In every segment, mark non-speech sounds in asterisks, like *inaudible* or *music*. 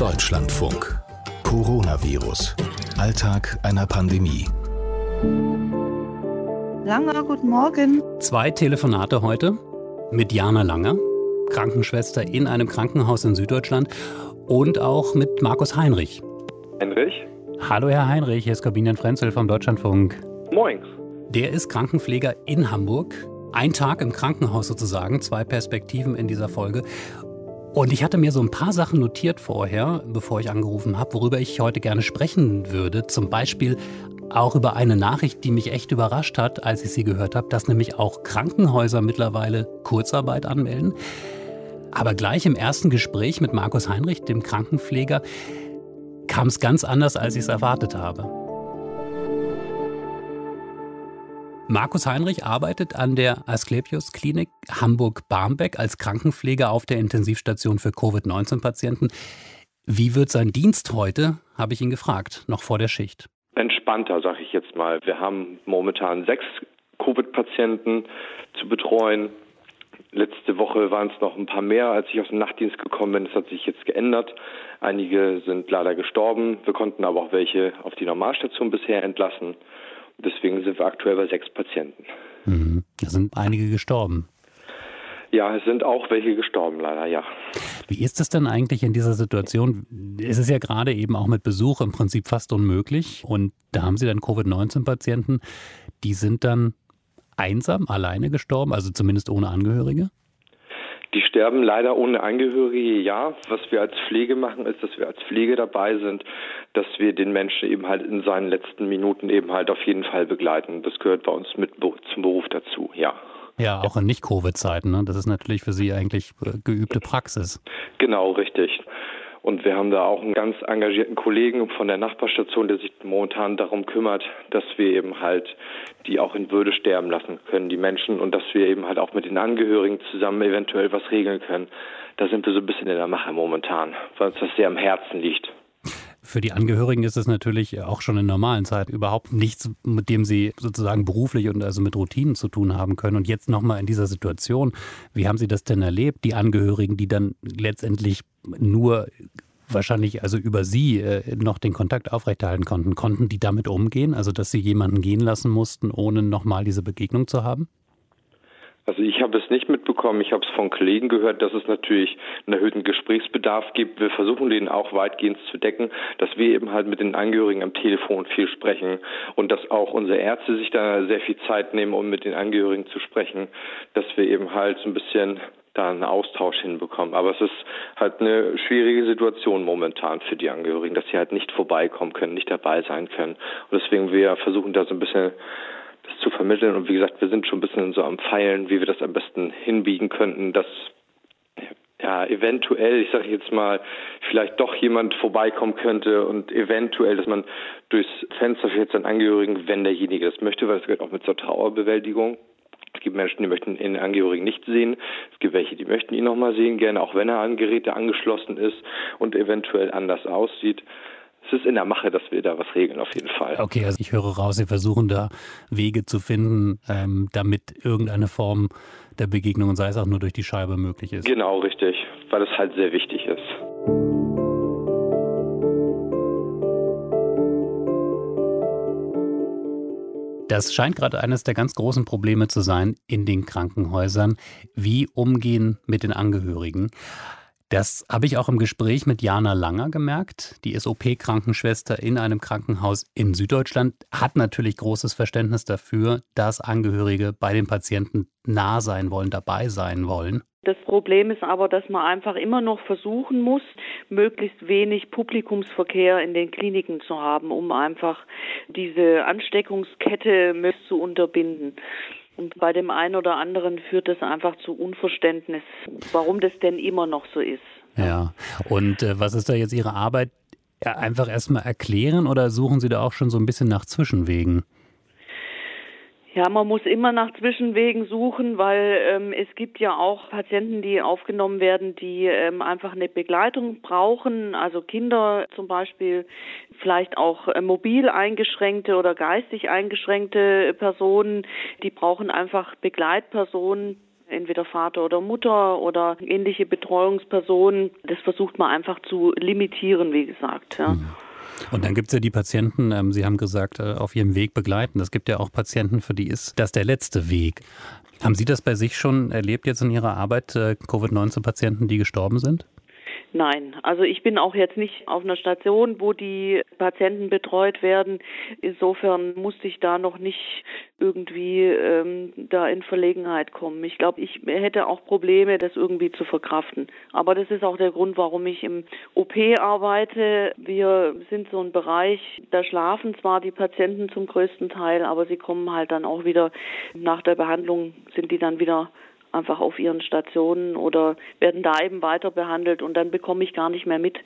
Deutschlandfunk. Coronavirus. Alltag einer Pandemie. Langer, guten Morgen. Zwei Telefonate heute mit Jana Langer, Krankenschwester in einem Krankenhaus in Süddeutschland und auch mit Markus Heinrich. Heinrich? Hallo Herr Heinrich, hier ist Corbinian Frenzel vom Deutschlandfunk. Moin. Der ist Krankenpfleger in Hamburg. Ein Tag im Krankenhaus sozusagen, zwei Perspektiven in dieser Folge. Und ich hatte mir so ein paar Sachen notiert vorher, bevor ich angerufen habe, worüber ich heute gerne sprechen würde. Zum Beispiel auch über eine Nachricht, die mich echt überrascht hat, als ich sie gehört habe, dass nämlich auch Krankenhäuser mittlerweile Kurzarbeit anmelden. Aber gleich im ersten Gespräch mit Markus Heinrich, dem Krankenpfleger, kam es ganz anders, als ich es erwartet habe. Markus Heinrich arbeitet an der Asklepios Klinik Hamburg-Barmbek als Krankenpfleger auf der Intensivstation für Covid-19-Patienten. Wie wird sein Dienst heute, habe ich ihn gefragt, noch vor der Schicht. Entspannter, sage ich jetzt mal. Wir haben momentan sechs Covid-Patienten zu betreuen. Letzte Woche waren es noch ein paar mehr, als ich aus dem Nachtdienst gekommen bin. Das hat sich jetzt geändert. Einige sind leider gestorben. Wir konnten aber auch welche auf die Normalstation bisher entlassen. Deswegen sind wir aktuell bei sechs Patienten. Mhm. Da sind einige gestorben. Ja, es sind auch welche gestorben, leider, ja. Wie ist es denn eigentlich in dieser Situation? Es ist ja gerade eben auch mit Besuch im Prinzip fast unmöglich. Und da haben Sie dann Covid-19-Patienten, die sind dann einsam, alleine gestorben, also zumindest ohne Angehörige? Die sterben leider ohne Angehörige, ja. Was wir als Pflege machen, ist, dass wir als Pflege dabei sind, dass wir den Menschen eben halt in seinen letzten Minuten eben halt auf jeden Fall begleiten. Das gehört bei uns mit zum Beruf dazu, ja. Ja, auch in Nicht-Covid-Zeiten. Ne? Das ist natürlich für Sie eigentlich äh, geübte Praxis. Genau, richtig. Und wir haben da auch einen ganz engagierten Kollegen von der Nachbarstation, der sich momentan darum kümmert, dass wir eben halt die auch in Würde sterben lassen können, die Menschen, und dass wir eben halt auch mit den Angehörigen zusammen eventuell was regeln können. Da sind wir so ein bisschen in der Mache momentan, weil uns das sehr am Herzen liegt. Für die Angehörigen ist es natürlich auch schon in normalen Zeiten überhaupt nichts, mit dem sie sozusagen beruflich und also mit Routinen zu tun haben können. Und jetzt nochmal in dieser Situation, wie haben Sie das denn erlebt, die Angehörigen, die dann letztendlich nur wahrscheinlich also über Sie äh, noch den Kontakt aufrechterhalten konnten. Konnten die damit umgehen, also dass Sie jemanden gehen lassen mussten, ohne nochmal diese Begegnung zu haben? Also ich habe es nicht mitbekommen. Ich habe es von Kollegen gehört, dass es natürlich einen erhöhten Gesprächsbedarf gibt. Wir versuchen den auch weitgehend zu decken, dass wir eben halt mit den Angehörigen am Telefon viel sprechen und dass auch unsere Ärzte sich da sehr viel Zeit nehmen, um mit den Angehörigen zu sprechen, dass wir eben halt so ein bisschen da einen Austausch hinbekommen. Aber es ist halt eine schwierige Situation momentan für die Angehörigen, dass sie halt nicht vorbeikommen können, nicht dabei sein können. Und deswegen wir versuchen da so ein bisschen zu vermitteln. Und wie gesagt, wir sind schon ein bisschen so am Feilen, wie wir das am besten hinbiegen könnten, dass ja, eventuell, ich sage jetzt mal, vielleicht doch jemand vorbeikommen könnte und eventuell, dass man durchs Fenster jetzt seinen Angehörigen, wenn derjenige das möchte, weil es gehört auch mit zur Trauerbewältigung, es gibt Menschen, die möchten den Angehörigen nicht sehen. Es gibt welche, die möchten ihn nochmal sehen, gerne auch wenn er an Geräte angeschlossen ist und eventuell anders aussieht. Es ist in der Mache, dass wir da was regeln, auf jeden Fall. Okay, also ich höre raus, Sie versuchen da Wege zu finden, ähm, damit irgendeine Form der Begegnung, sei es auch nur durch die Scheibe, möglich ist. Genau, richtig, weil es halt sehr wichtig ist. Das scheint gerade eines der ganz großen Probleme zu sein in den Krankenhäusern. Wie umgehen mit den Angehörigen? Das habe ich auch im Gespräch mit Jana Langer gemerkt. Die ist OP-Krankenschwester in einem Krankenhaus in Süddeutschland, hat natürlich großes Verständnis dafür, dass Angehörige bei den Patienten nah sein wollen, dabei sein wollen. Das Problem ist aber, dass man einfach immer noch versuchen muss, möglichst wenig Publikumsverkehr in den Kliniken zu haben, um einfach diese Ansteckungskette zu unterbinden. Und bei dem einen oder anderen führt das einfach zu Unverständnis, warum das denn immer noch so ist. Ja, und äh, was ist da jetzt Ihre Arbeit? Ja, einfach erstmal erklären oder suchen Sie da auch schon so ein bisschen nach Zwischenwegen? Ja, man muss immer nach Zwischenwegen suchen, weil ähm, es gibt ja auch Patienten, die aufgenommen werden, die ähm, einfach eine Begleitung brauchen, also Kinder zum Beispiel, vielleicht auch äh, mobil eingeschränkte oder geistig eingeschränkte Personen, die brauchen einfach Begleitpersonen, entweder Vater oder Mutter oder ähnliche Betreuungspersonen. Das versucht man einfach zu limitieren, wie gesagt. Ja. Mhm. Und dann gibt es ja die Patienten, ähm, Sie haben gesagt, äh, auf ihrem Weg begleiten. Es gibt ja auch Patienten, für die ist das der letzte Weg. Haben Sie das bei sich schon erlebt jetzt in Ihrer Arbeit, äh, Covid-19-Patienten, die gestorben sind? Nein, also ich bin auch jetzt nicht auf einer Station, wo die Patienten betreut werden. Insofern musste ich da noch nicht irgendwie ähm, da in Verlegenheit kommen. Ich glaube, ich hätte auch Probleme, das irgendwie zu verkraften. Aber das ist auch der Grund, warum ich im OP arbeite. Wir sind so ein Bereich, da schlafen zwar die Patienten zum größten Teil, aber sie kommen halt dann auch wieder nach der Behandlung, sind die dann wieder einfach auf ihren Stationen oder werden da eben weiter behandelt und dann bekomme ich gar nicht mehr mit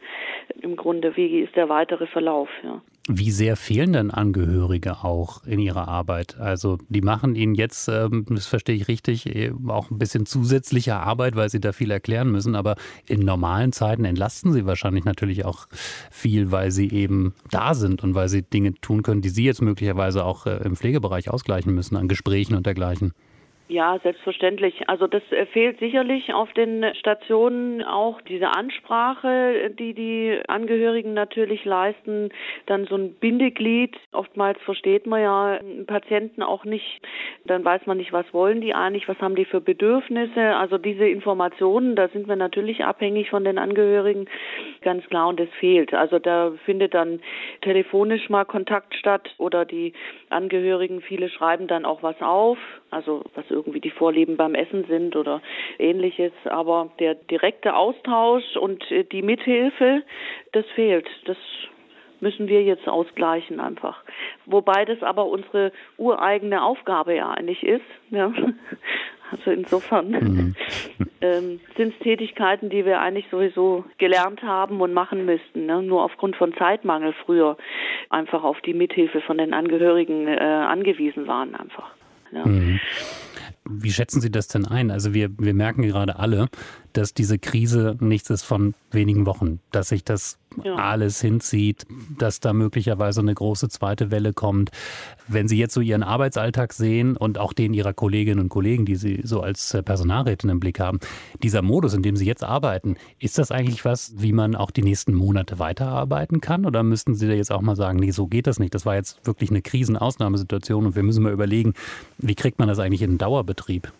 im Grunde, wie ist der weitere Verlauf. Ja. Wie sehr fehlen denn Angehörige auch in ihrer Arbeit? Also die machen ihnen jetzt, ähm, das verstehe ich richtig, eh, auch ein bisschen zusätzliche Arbeit, weil sie da viel erklären müssen, aber in normalen Zeiten entlasten sie wahrscheinlich natürlich auch viel, weil sie eben da sind und weil sie Dinge tun können, die sie jetzt möglicherweise auch äh, im Pflegebereich ausgleichen müssen an Gesprächen und dergleichen. Ja, selbstverständlich. Also das äh, fehlt sicherlich auf den Stationen auch diese Ansprache, die die Angehörigen natürlich leisten, dann so ein Bindeglied. Oftmals versteht man ja Patienten auch nicht, dann weiß man nicht, was wollen die eigentlich, was haben die für Bedürfnisse. Also diese Informationen, da sind wir natürlich abhängig von den Angehörigen, ganz klar, und das fehlt. Also da findet dann telefonisch mal Kontakt statt oder die Angehörigen, viele schreiben dann auch was auf, also was irgendwie die Vorlieben beim Essen sind oder ähnliches. Aber der direkte Austausch und äh, die Mithilfe, das fehlt. Das müssen wir jetzt ausgleichen einfach. Wobei das aber unsere ureigene Aufgabe ja eigentlich ist. Ja. *laughs* Also insofern mhm. *laughs* ähm, sind es Tätigkeiten, die wir eigentlich sowieso gelernt haben und machen müssten. Ne? Nur aufgrund von Zeitmangel früher einfach auf die Mithilfe von den Angehörigen äh, angewiesen waren einfach. Ja. Mhm. Wie schätzen Sie das denn ein? Also wir, wir merken gerade alle, dass diese Krise nichts ist von wenigen Wochen, dass sich das ja. alles hinzieht, dass da möglicherweise eine große zweite Welle kommt. Wenn Sie jetzt so Ihren Arbeitsalltag sehen und auch den Ihrer Kolleginnen und Kollegen, die Sie so als Personalrätin im Blick haben, dieser Modus, in dem Sie jetzt arbeiten, ist das eigentlich was, wie man auch die nächsten Monate weiterarbeiten kann? Oder müssten Sie da jetzt auch mal sagen, nee, so geht das nicht? Das war jetzt wirklich eine Krisenausnahmesituation und wir müssen mal überlegen, wie kriegt man das eigentlich in den Dauerbetrieb?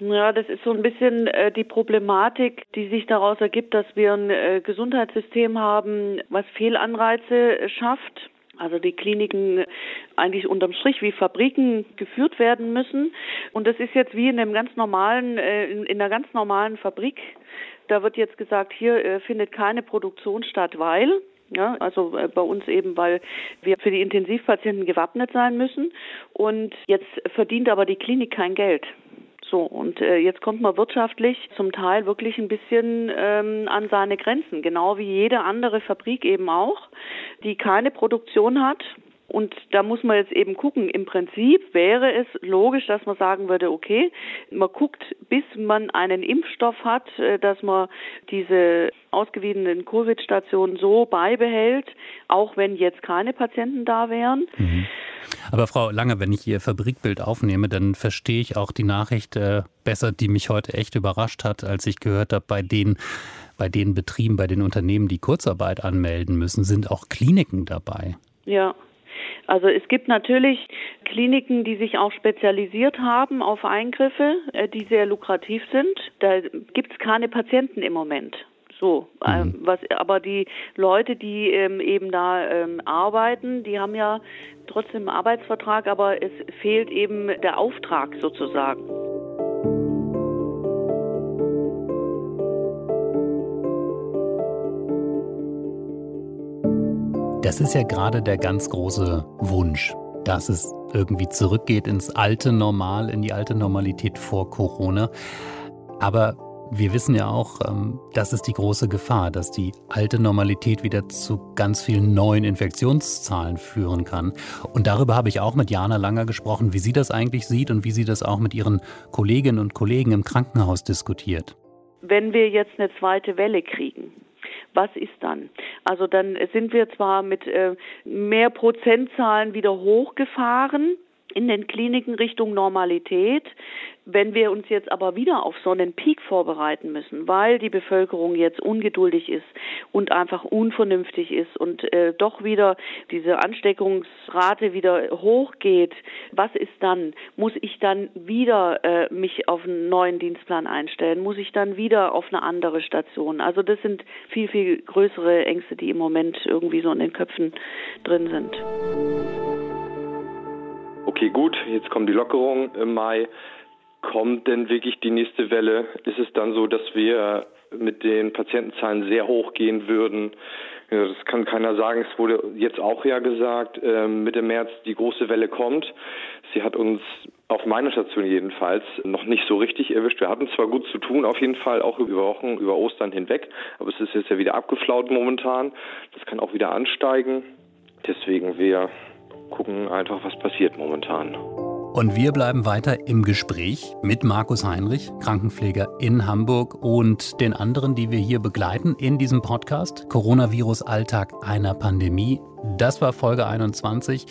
Ja, das ist so ein bisschen äh, die Problematik, die sich daraus ergibt, dass wir ein äh, Gesundheitssystem haben, was Fehlanreize äh, schafft. Also die Kliniken eigentlich unterm Strich wie Fabriken geführt werden müssen. Und das ist jetzt wie in einem ganz normalen, äh, in, in einer ganz normalen Fabrik. Da wird jetzt gesagt, hier äh, findet keine Produktion statt, weil ja, also äh, bei uns eben, weil wir für die Intensivpatienten gewappnet sein müssen. Und jetzt verdient aber die Klinik kein Geld. So, und äh, jetzt kommt man wirtschaftlich zum Teil wirklich ein bisschen ähm, an seine Grenzen, genau wie jede andere Fabrik eben auch, die keine Produktion hat. Und da muss man jetzt eben gucken. Im Prinzip wäre es logisch, dass man sagen würde, okay, man guckt, bis man einen Impfstoff hat, äh, dass man diese ausgewiesenen Covid-Stationen so beibehält, auch wenn jetzt keine Patienten da wären. Mhm. Aber Frau Lange, wenn ich Ihr Fabrikbild aufnehme, dann verstehe ich auch die Nachricht äh, besser, die mich heute echt überrascht hat, als ich gehört habe, bei den bei den Betrieben, bei den Unternehmen, die Kurzarbeit anmelden müssen, sind auch Kliniken dabei. Ja. Also es gibt natürlich Kliniken, die sich auch spezialisiert haben auf Eingriffe, äh, die sehr lukrativ sind. Da gibt es keine Patienten im Moment. So, ähm, mhm. was, aber die Leute, die ähm, eben da ähm, arbeiten, die haben ja trotzdem einen Arbeitsvertrag, aber es fehlt eben der Auftrag sozusagen. Das ist ja gerade der ganz große Wunsch, dass es irgendwie zurückgeht ins alte Normal, in die alte Normalität vor Corona. Aber wir wissen ja auch, ähm, das ist die große Gefahr, dass die alte Normalität wieder zu ganz vielen neuen Infektionszahlen führen kann. Und darüber habe ich auch mit Jana Langer gesprochen, wie sie das eigentlich sieht und wie sie das auch mit ihren Kolleginnen und Kollegen im Krankenhaus diskutiert. Wenn wir jetzt eine zweite Welle kriegen, was ist dann? Also dann sind wir zwar mit äh, mehr Prozentzahlen wieder hochgefahren, in den Kliniken Richtung Normalität. Wenn wir uns jetzt aber wieder auf so einen Peak vorbereiten müssen, weil die Bevölkerung jetzt ungeduldig ist und einfach unvernünftig ist und äh, doch wieder diese Ansteckungsrate wieder hochgeht, was ist dann? Muss ich dann wieder äh, mich auf einen neuen Dienstplan einstellen? Muss ich dann wieder auf eine andere Station? Also das sind viel, viel größere Ängste, die im Moment irgendwie so in den Köpfen drin sind okay, gut, jetzt kommen die Lockerungen im Mai. Kommt denn wirklich die nächste Welle? Ist es dann so, dass wir mit den Patientenzahlen sehr hoch gehen würden? Ja, das kann keiner sagen. Es wurde jetzt auch ja gesagt, äh, Mitte März die große Welle kommt. Sie hat uns auf meiner Station jedenfalls noch nicht so richtig erwischt. Wir hatten zwar gut zu tun, auf jeden Fall, auch über Wochen, über Ostern hinweg, aber es ist jetzt ja wieder abgeflaut momentan. Das kann auch wieder ansteigen. Deswegen wir gucken einfach, was passiert momentan. Und wir bleiben weiter im Gespräch mit Markus Heinrich, Krankenpfleger in Hamburg und den anderen, die wir hier begleiten in diesem Podcast. Coronavirus Alltag einer Pandemie. Das war Folge 21.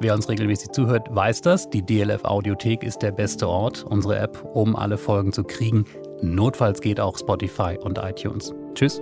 Wer uns regelmäßig zuhört, weiß das. Die DLF Audiothek ist der beste Ort, unsere App, um alle Folgen zu kriegen. Notfalls geht auch Spotify und iTunes. Tschüss.